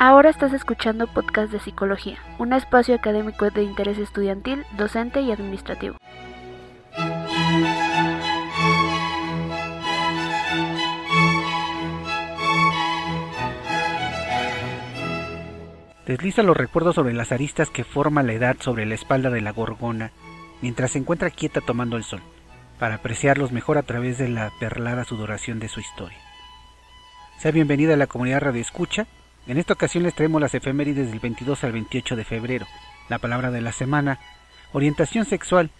Ahora estás escuchando Podcast de Psicología, un espacio académico de interés estudiantil, docente y administrativo. Desliza los recuerdos sobre las aristas que forma la edad sobre la espalda de la gorgona, mientras se encuentra quieta tomando el sol, para apreciarlos mejor a través de la perlada sudoración de su historia. Sea bienvenida a la comunidad Radio Escucha en esta ocasión les traemos las efemérides del 22 al 28 de febrero, la palabra de la semana, orientación sexual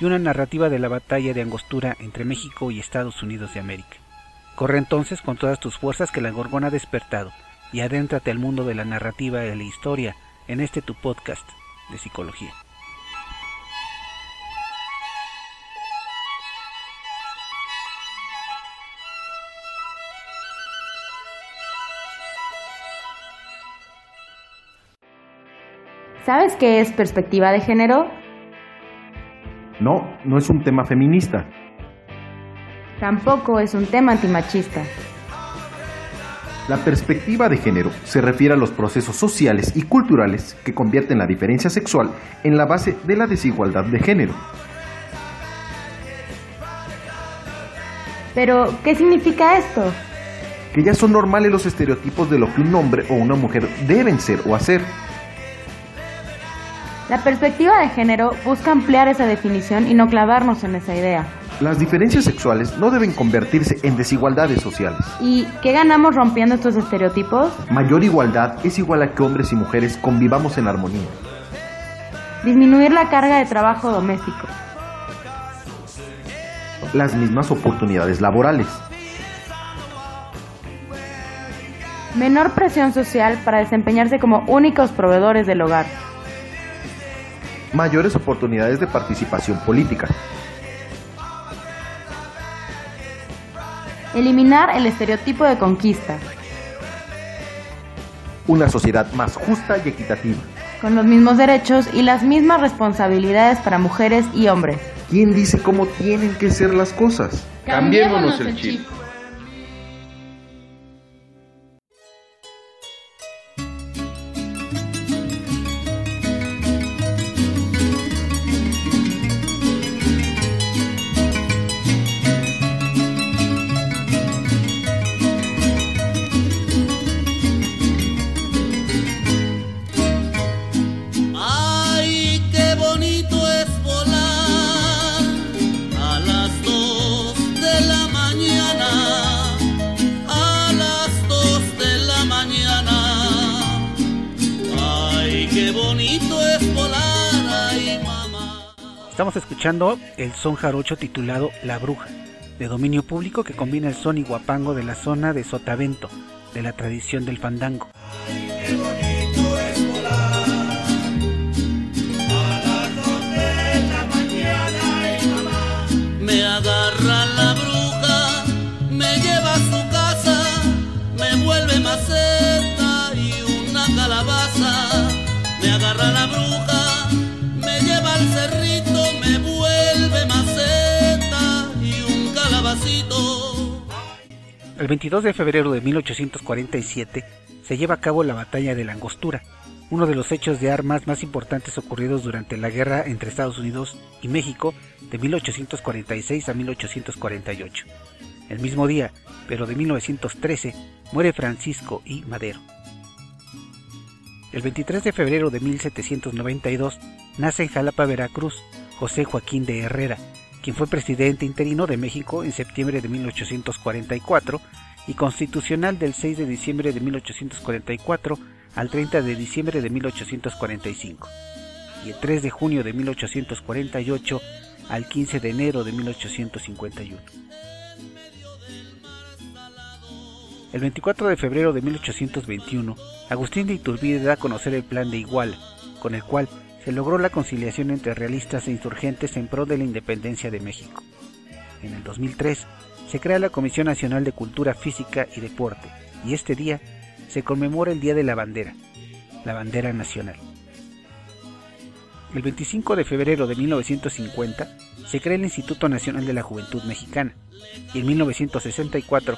y una narrativa de la batalla de Angostura entre México y Estados Unidos de América. Corre entonces con todas tus fuerzas que la gorgona ha despertado y adéntrate al mundo de la narrativa y de la historia en este tu podcast de psicología. ¿Sabes qué es perspectiva de género? No, no es un tema feminista. Tampoco es un tema antimachista. La perspectiva de género se refiere a los procesos sociales y culturales que convierten la diferencia sexual en la base de la desigualdad de género. Pero, ¿qué significa esto? Que ya son normales los estereotipos de lo que un hombre o una mujer deben ser o hacer. La perspectiva de género busca ampliar esa definición y no clavarnos en esa idea. Las diferencias sexuales no deben convertirse en desigualdades sociales. ¿Y qué ganamos rompiendo estos estereotipos? Mayor igualdad es igual a que hombres y mujeres convivamos en armonía. Disminuir la carga de trabajo doméstico. Las mismas oportunidades laborales. Menor presión social para desempeñarse como únicos proveedores del hogar mayores oportunidades de participación política. Eliminar el estereotipo de conquista. Una sociedad más justa y equitativa. Con los mismos derechos y las mismas responsabilidades para mujeres y hombres. ¿Quién dice cómo tienen que ser las cosas? Cambiémonos el chip. Estamos escuchando el son jarocho titulado La Bruja, de dominio público que combina el son y guapango de la zona de Sotavento, de la tradición del fandango. El 22 de febrero de 1847 se lleva a cabo la batalla de la Angostura, uno de los hechos de armas más importantes ocurridos durante la guerra entre Estados Unidos y México de 1846 a 1848. El mismo día, pero de 1913, muere Francisco I. Madero. El 23 de febrero de 1792 nace en Jalapa, Veracruz, José Joaquín de Herrera, quien fue presidente interino de México en septiembre de 1844 y constitucional del 6 de diciembre de 1844 al 30 de diciembre de 1845, y el 3 de junio de 1848 al 15 de enero de 1851. El 24 de febrero de 1821, Agustín de Iturbide da a conocer el Plan de Iguala, con el cual se logró la conciliación entre realistas e insurgentes en pro de la independencia de México. En el 2003 se crea la Comisión Nacional de Cultura Física y Deporte, y este día se conmemora el Día de la Bandera, la bandera nacional. El 25 de febrero de 1950 se crea el Instituto Nacional de la Juventud Mexicana y en 1964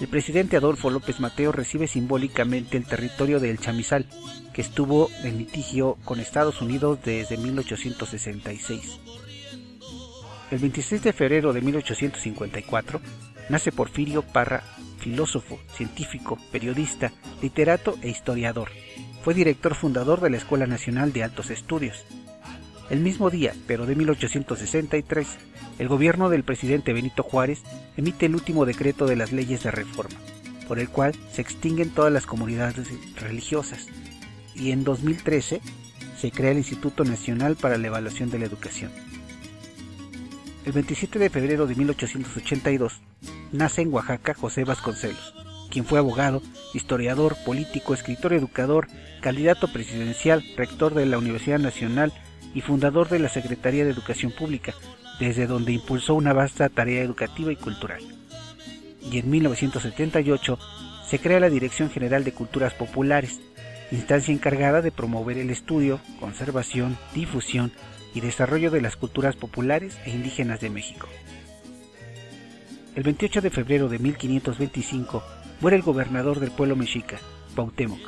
el presidente Adolfo López Mateo recibe simbólicamente el territorio del Chamizal, que estuvo en litigio con Estados Unidos desde 1866. El 26 de febrero de 1854 nace Porfirio Parra, filósofo, científico, periodista, literato e historiador. Fue director fundador de la Escuela Nacional de Altos Estudios. El mismo día, pero de 1863, el gobierno del presidente Benito Juárez emite el último decreto de las leyes de reforma, por el cual se extinguen todas las comunidades religiosas, y en 2013 se crea el Instituto Nacional para la Evaluación de la Educación. El 27 de febrero de 1882 nace en Oaxaca José Vasconcelos, quien fue abogado, historiador, político, escritor, educador, candidato presidencial, rector de la Universidad Nacional y fundador de la Secretaría de Educación Pública, desde donde impulsó una vasta tarea educativa y cultural. Y en 1978 se crea la Dirección General de Culturas Populares, instancia encargada de promover el estudio, conservación, difusión y desarrollo de las culturas populares e indígenas de México. El 28 de febrero de 1525 muere el gobernador del pueblo mexica, Pautemoc.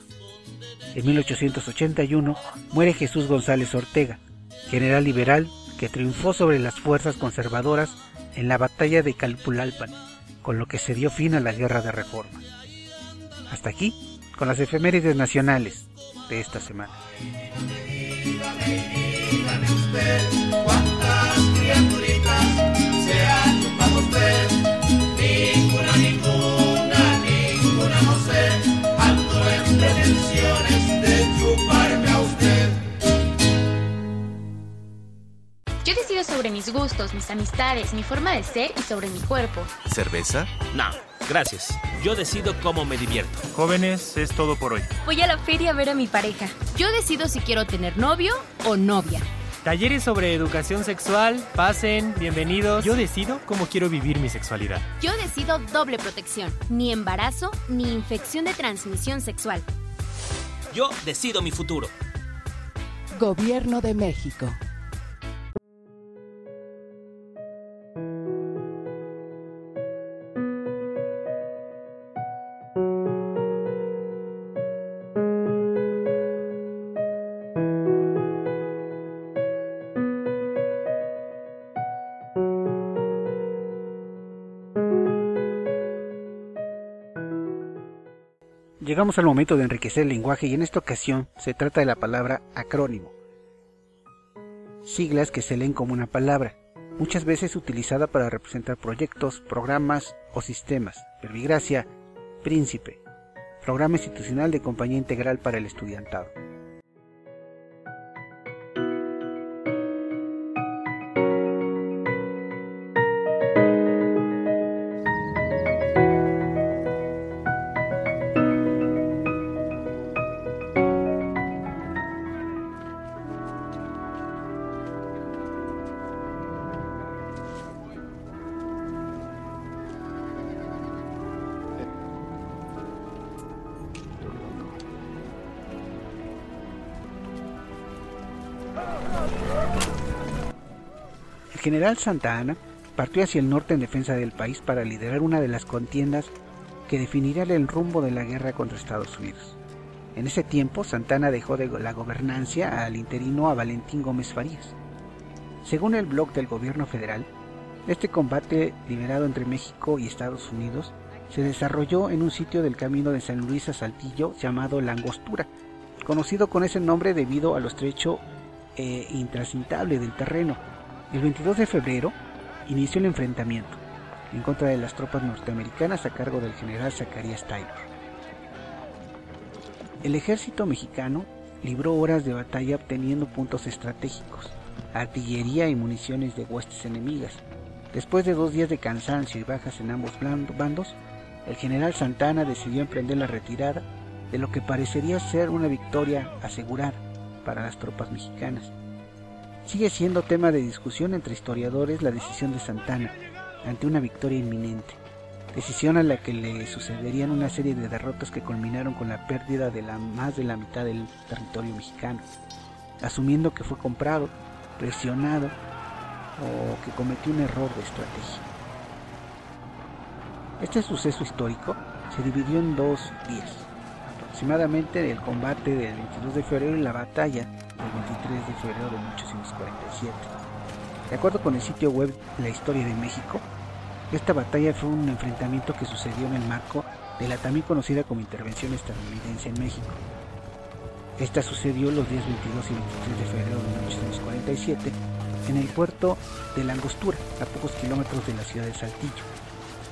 En 1881 muere Jesús González Ortega, general liberal que triunfó sobre las fuerzas conservadoras en la batalla de Calpulalpan, con lo que se dio fin a la guerra de reforma. Hasta aquí, con las efemérides nacionales de esta semana. Sobre mis gustos, mis amistades, mi forma de ser y sobre mi cuerpo. ¿Cerveza? No, gracias. Yo decido cómo me divierto. Jóvenes, es todo por hoy. Voy a la feria a ver a mi pareja. Yo decido si quiero tener novio o novia. Talleres sobre educación sexual, pasen, bienvenidos. Yo decido cómo quiero vivir mi sexualidad. Yo decido doble protección, ni embarazo ni infección de transmisión sexual. Yo decido mi futuro. Gobierno de México. Llegamos al momento de enriquecer el lenguaje y en esta ocasión se trata de la palabra acrónimo. Siglas que se leen como una palabra, muchas veces utilizada para representar proyectos, programas o sistemas. Verbigracia, Príncipe, Programa Institucional de Compañía Integral para el Estudiantado. General Santa Anna partió hacia el norte en defensa del país para liderar una de las contiendas que definirían el rumbo de la guerra contra Estados Unidos. En ese tiempo, Santana dejó de la gobernancia al interino a Valentín Gómez Farías. Según el blog del gobierno federal, este combate liberado entre México y Estados Unidos se desarrolló en un sitio del camino de San Luis a Saltillo llamado La Angostura, conocido con ese nombre debido a lo estrecho e intrascindable del terreno. El 22 de febrero inició el enfrentamiento en contra de las tropas norteamericanas a cargo del general Zacarías Taylor. El ejército mexicano libró horas de batalla obteniendo puntos estratégicos, artillería y municiones de huestes enemigas. Después de dos días de cansancio y bajas en ambos bandos, el general Santana decidió emprender la retirada de lo que parecería ser una victoria asegurada para las tropas mexicanas. Sigue siendo tema de discusión entre historiadores la decisión de Santana ante una victoria inminente, decisión a la que le sucederían una serie de derrotas que culminaron con la pérdida de la más de la mitad del territorio mexicano, asumiendo que fue comprado, presionado o que cometió un error de estrategia. Este suceso histórico se dividió en dos días, aproximadamente el combate del 22 de febrero y la batalla del 23 de febrero de 1847. De acuerdo con el sitio web La Historia de México, esta batalla fue un enfrentamiento que sucedió en el marco de la también conocida como intervención estadounidense en México. Esta sucedió los días 22 y 23 de febrero de 1847 en el puerto de La Angostura, a pocos kilómetros de la ciudad de Saltillo,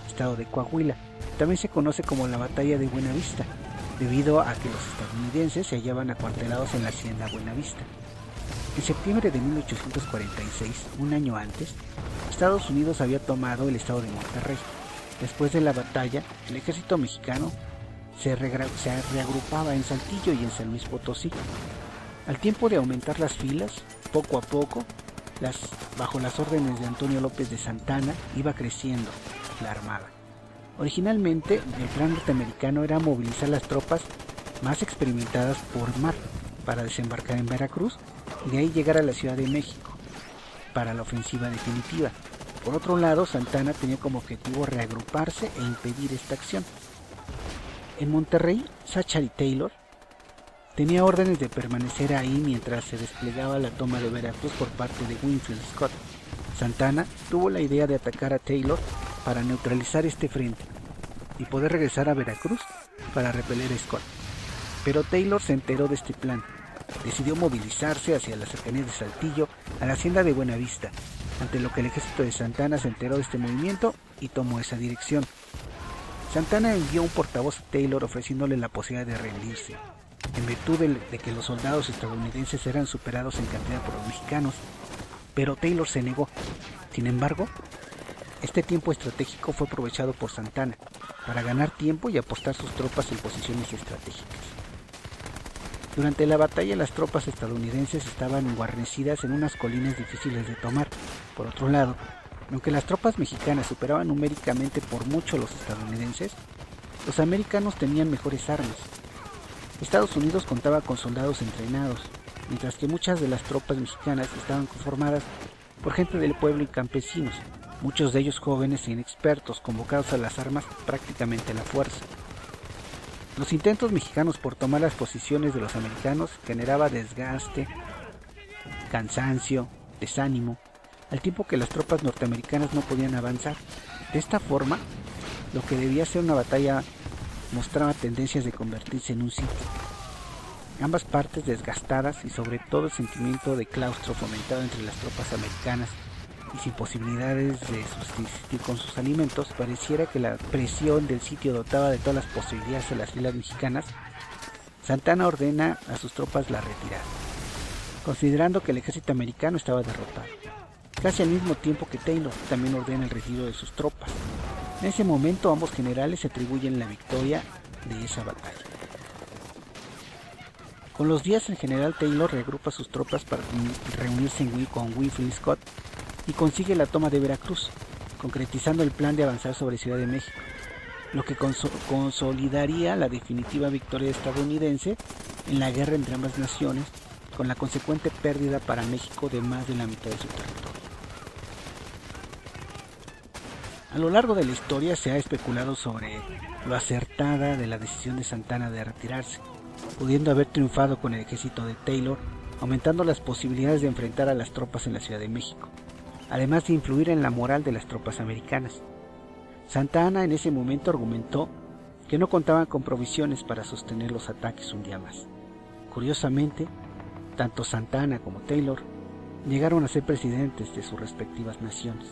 estado de Coahuila. También se conoce como la Batalla de Buenavista, debido a que los estadounidenses se hallaban acuartelados en la hacienda Buenavista. En septiembre de 1846, un año antes, Estados Unidos había tomado el estado de Monterrey. Después de la batalla, el ejército mexicano se, reagrupaba en Saltillo y en San Luis Potosí. Al tiempo de aumentar las filas, poco a poco, las, bajo las órdenes de Antonio López de Santana, iba creciendo la armada. Originalmente, el plan norteamericano era movilizar las tropas más experimentadas por mar para desembarcar en Veracruz y de ahí llegar a la Ciudad de México para la ofensiva definitiva. Por otro lado, Santana tenía como objetivo reagruparse e impedir esta acción. En Monterrey, Zachary Taylor tenía órdenes de permanecer ahí mientras se desplegaba la toma de Veracruz por parte de Winfield Scott. Santana tuvo la idea de atacar a Taylor para neutralizar este frente y poder regresar a Veracruz para repeler a Scott. Pero Taylor se enteró de este plan. Decidió movilizarse hacia las cercanías de Saltillo a la hacienda de Buenavista, ante lo que el ejército de Santana se enteró de este movimiento y tomó esa dirección. Santana envió un portavoz a Taylor ofreciéndole la posibilidad de rendirse. En virtud de, que los soldados estadounidenses eran superados en cantidad por los mexicanos, pero Taylor se negó. Sin embargo, este tiempo estratégico fue aprovechado por Santana para ganar tiempo y apostar sus tropas en posiciones estratégicas. Durante la batalla las tropas estadounidenses estaban guarnecidas en unas colinas difíciles de tomar. Por otro lado, aunque las tropas mexicanas superaban numéricamente por mucho a los estadounidenses, los americanos tenían mejores armas. Estados Unidos contaba con soldados entrenados, mientras que muchas de las tropas mexicanas estaban conformadas por gente del pueblo y campesinos, muchos de ellos jóvenes e inexpertos, convocados a las armas prácticamente a la fuerza. Los intentos mexicanos por tomar las posiciones de los americanos generaba desgaste, cansancio, desánimo, al tiempo que las tropas norteamericanas no podían avanzar. De esta forma, lo que debía ser una batalla mostraba tendencias de convertirse en un sitio. Ambas partes desgastadas y sobre todo el sentimiento de claustro fomentado entre las tropas americanas y sin posibilidades de subsistir con sus alimentos, pareciera que la presión del sitio dotaba de todas las posibilidades a las filas mexicanas, Santana ordena a sus tropas la retirada, considerando que el ejército americano estaba derrotado. Casi al mismo tiempo que Taylor también ordena el retiro de sus tropas. En ese momento ambos generales se atribuyen la victoria de esa batalla. Con los días el general Taylor regrupa sus tropas para reunirse con Winfield Scott y consigue la toma de Veracruz, concretizando el plan de avanzar sobre Ciudad de México, lo que consolidaría la definitiva victoria estadounidense en la guerra entre ambas naciones, con la consecuente pérdida para México de más de la mitad de su territorio. A lo largo de la historia se ha especulado sobre lo acertada de la decisión de Santana de retirarse, pudiendo haber triunfado con el ejército de Taylor, aumentando las posibilidades de enfrentar a las tropas en la Ciudad de México, además de influir en la moral de las tropas americanas. Santana en ese momento argumentó que no contaban con provisiones para sostener los ataques un día más. Curiosamente, tanto Santana como Taylor llegaron a ser presidentes de sus respectivas naciones.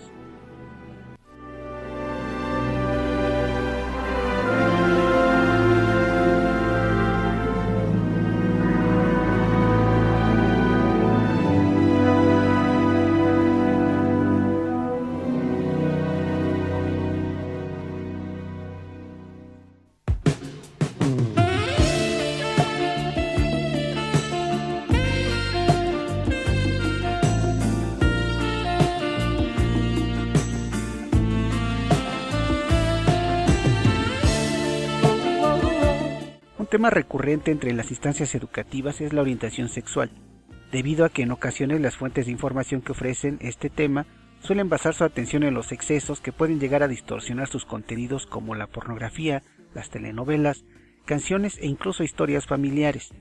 Tema recurrente entre las instancias educativas es la orientación sexual, debido a que en ocasiones las fuentes de información que ofrecen este tema suelen basar su atención en los excesos que pueden llegar a distorsionar sus contenidos como la pornografía, las telenovelas, canciones e incluso historias familiares.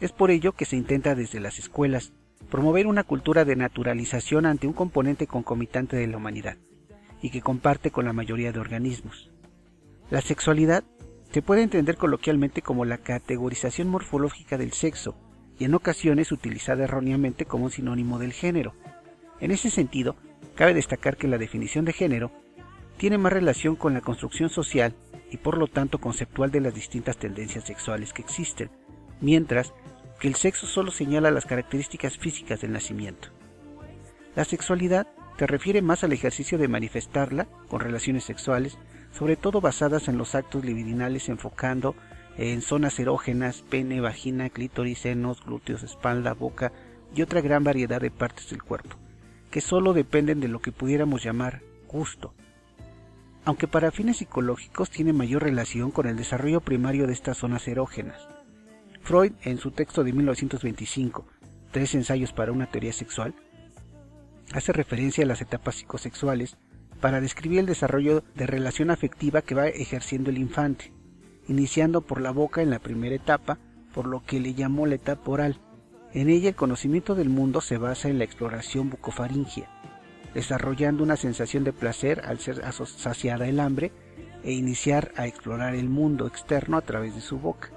Es por ello que se intenta desde las escuelas promover una cultura de naturalización ante un componente concomitante de la humanidad y que comparte con la mayoría de organismos. La sexualidad se puede entender coloquialmente como la categorización morfológica del sexo y en ocasiones utilizada erróneamente como un sinónimo del género. En ese sentido, cabe destacar que la definición de género tiene más relación con la construcción social y por lo tanto conceptual de las distintas tendencias sexuales que existen, mientras que el sexo solo señala las características físicas del nacimiento. La sexualidad se refiere más al ejercicio de manifestarla con relaciones sexuales sobre todo basadas en los actos libidinales enfocando en zonas erógenas, pene, vagina, clítoris, senos, glúteos, espalda, boca y otra gran variedad de partes del cuerpo, que solo dependen de lo que pudiéramos llamar gusto. Aunque para fines psicológicos tiene mayor relación con el desarrollo primario de estas zonas erógenas. Freud, en su texto de 1925, Tres ensayos para una teoría sexual, hace referencia a las etapas psicosexuales para describir el desarrollo de relación afectiva que va ejerciendo el infante, iniciando por la boca en la primera etapa, por lo que le llamó la etapa oral. En ella el conocimiento del mundo se basa en la exploración bucofaringia, desarrollando una sensación de placer al ser saciada el hambre e iniciar a explorar el mundo externo a través de su boca.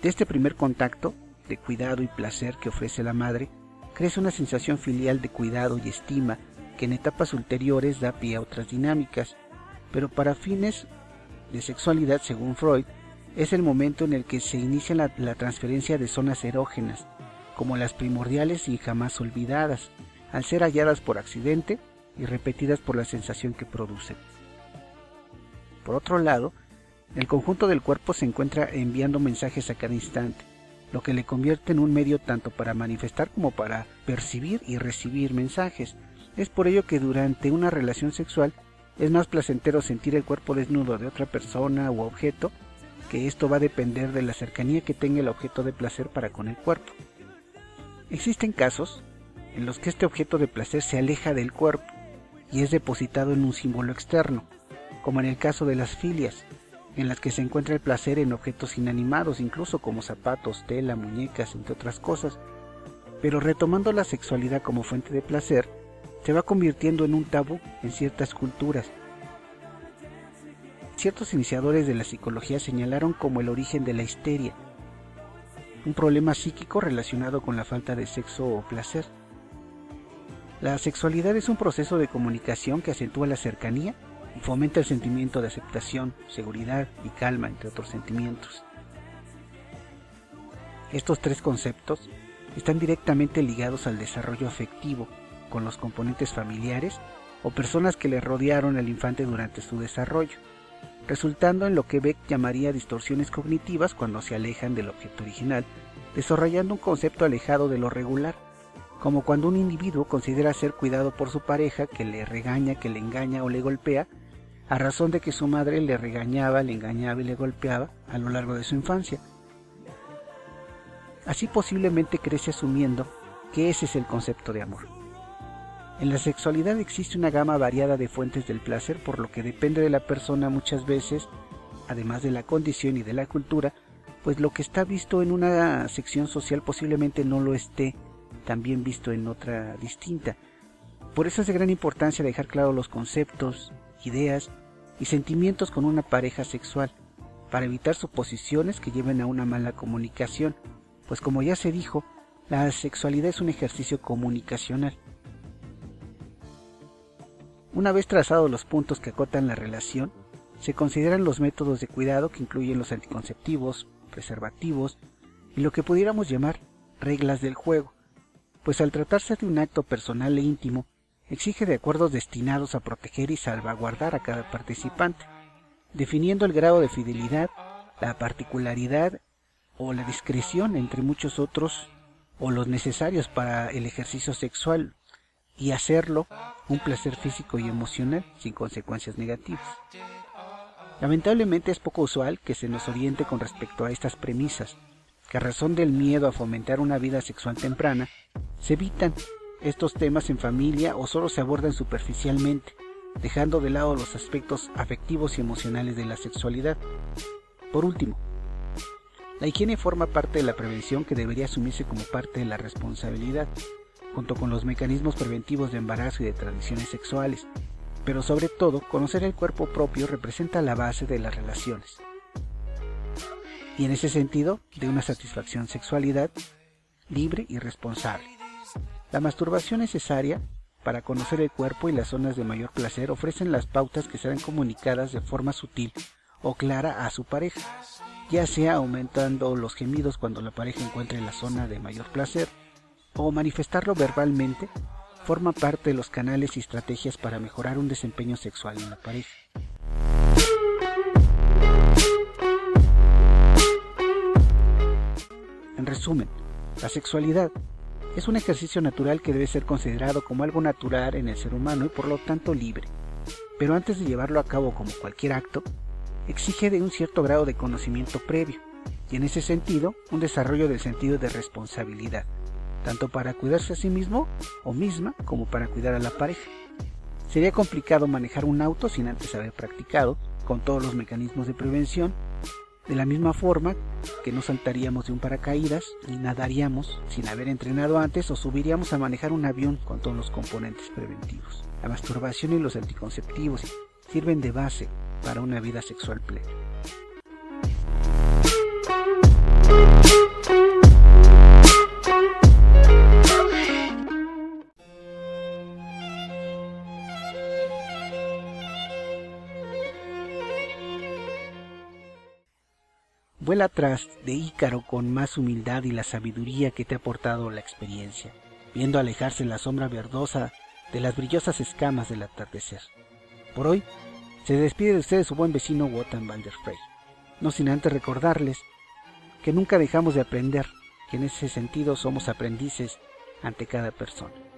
De este primer contacto, de cuidado y placer que ofrece la madre, crece una sensación filial de cuidado y estima que en etapas ulteriores da pie a otras dinámicas, pero para fines de sexualidad, según Freud, es el momento en el que se inicia la, la transferencia de zonas erógenas, como las primordiales y jamás olvidadas, al ser halladas por accidente y repetidas por la sensación que producen. Por otro lado, el conjunto del cuerpo se encuentra enviando mensajes a cada instante, lo que le convierte en un medio tanto para manifestar como para percibir y recibir mensajes, es por ello que durante una relación sexual es más placentero sentir el cuerpo desnudo de otra persona u objeto, que esto va a depender de la cercanía que tenga el objeto de placer para con el cuerpo. Existen casos en los que este objeto de placer se aleja del cuerpo y es depositado en un símbolo externo, como en el caso de las filias, en las que se encuentra el placer en objetos inanimados, incluso como zapatos, tela, muñecas, entre otras cosas. Pero retomando la sexualidad como fuente de placer, se va convirtiendo en un tabú en ciertas culturas. Ciertos iniciadores de la psicología señalaron como el origen de la histeria, un problema psíquico relacionado con la falta de sexo o placer. La sexualidad es un proceso de comunicación que acentúa la cercanía y fomenta el sentimiento de aceptación, seguridad y calma, entre otros sentimientos. Estos tres conceptos están directamente ligados al desarrollo afectivo con los componentes familiares o personas que le rodearon al infante durante su desarrollo, resultando en lo que Beck llamaría distorsiones cognitivas cuando se alejan del objeto original, desarrollando un concepto alejado de lo regular, como cuando un individuo considera ser cuidado por su pareja que le regaña, que le engaña o le golpea, a razón de que su madre le regañaba, le engañaba y le golpeaba a lo largo de su infancia. Así posiblemente crece asumiendo que ese es el concepto de amor. En la sexualidad existe una gama variada de fuentes del placer, por lo que depende de la persona muchas veces, además de la condición y de la cultura, pues lo que está visto en una sección social posiblemente no lo esté también visto en otra distinta. Por eso es de gran importancia dejar claro los conceptos, ideas y sentimientos con una pareja sexual, para evitar suposiciones que lleven a una mala comunicación, pues como ya se dijo, la sexualidad es un ejercicio comunicacional. Una vez trazados los puntos que acotan la relación, se consideran los métodos de cuidado que incluyen los anticonceptivos, preservativos y lo que pudiéramos llamar reglas del juego, pues al tratarse de un acto personal e íntimo, exige de acuerdos destinados a proteger y salvaguardar a cada participante, definiendo el grado de fidelidad, la particularidad o la discreción entre muchos otros o los necesarios para el ejercicio sexual y hacerlo un placer físico y emocional sin consecuencias negativas. Lamentablemente es poco usual que se nos oriente con respecto a estas premisas, que a razón del miedo a fomentar una vida sexual temprana, se evitan estos temas en familia o solo se abordan superficialmente, dejando de lado los aspectos afectivos y emocionales de la sexualidad. Por último, la higiene forma parte de la prevención que debería asumirse como parte de la responsabilidad, junto con los mecanismos preventivos de embarazo y de tradiciones sexuales, pero sobre todo conocer el cuerpo propio representa la base de las relaciones. Y en ese sentido, de una satisfacción sexualidad libre y responsable. La masturbación necesaria para conocer el cuerpo y las zonas de mayor placer ofrecen las pautas que serán comunicadas de forma sutil o clara a su pareja, ya sea aumentando los gemidos cuando la pareja encuentre la zona de mayor placer o manifestarlo verbalmente forma parte de los canales y estrategias para mejorar un desempeño sexual en la pareja. En resumen, la sexualidad es un ejercicio natural que debe ser considerado como algo natural en el ser humano y por lo tanto libre. Pero antes de llevarlo a cabo como cualquier acto, exige de un cierto grado de conocimiento previo y en ese sentido un desarrollo del sentido de responsabilidad tanto para cuidarse a sí mismo o misma como para cuidar a la pareja. Sería complicado manejar un auto sin antes haber practicado, con todos los mecanismos de prevención, de la misma forma que no saltaríamos de un paracaídas ni nadaríamos sin haber entrenado antes o subiríamos a manejar un avión con todos los componentes preventivos. La masturbación y los anticonceptivos sirven de base para una vida sexual plena. Vuela atrás de Ícaro con más humildad y la sabiduría que te ha aportado la experiencia, viendo alejarse la sombra verdosa de las brillosas escamas del atardecer. Por hoy, se despide de ustedes su buen vecino Wotan van der Frey, no sin antes recordarles que nunca dejamos de aprender, que en ese sentido somos aprendices ante cada persona.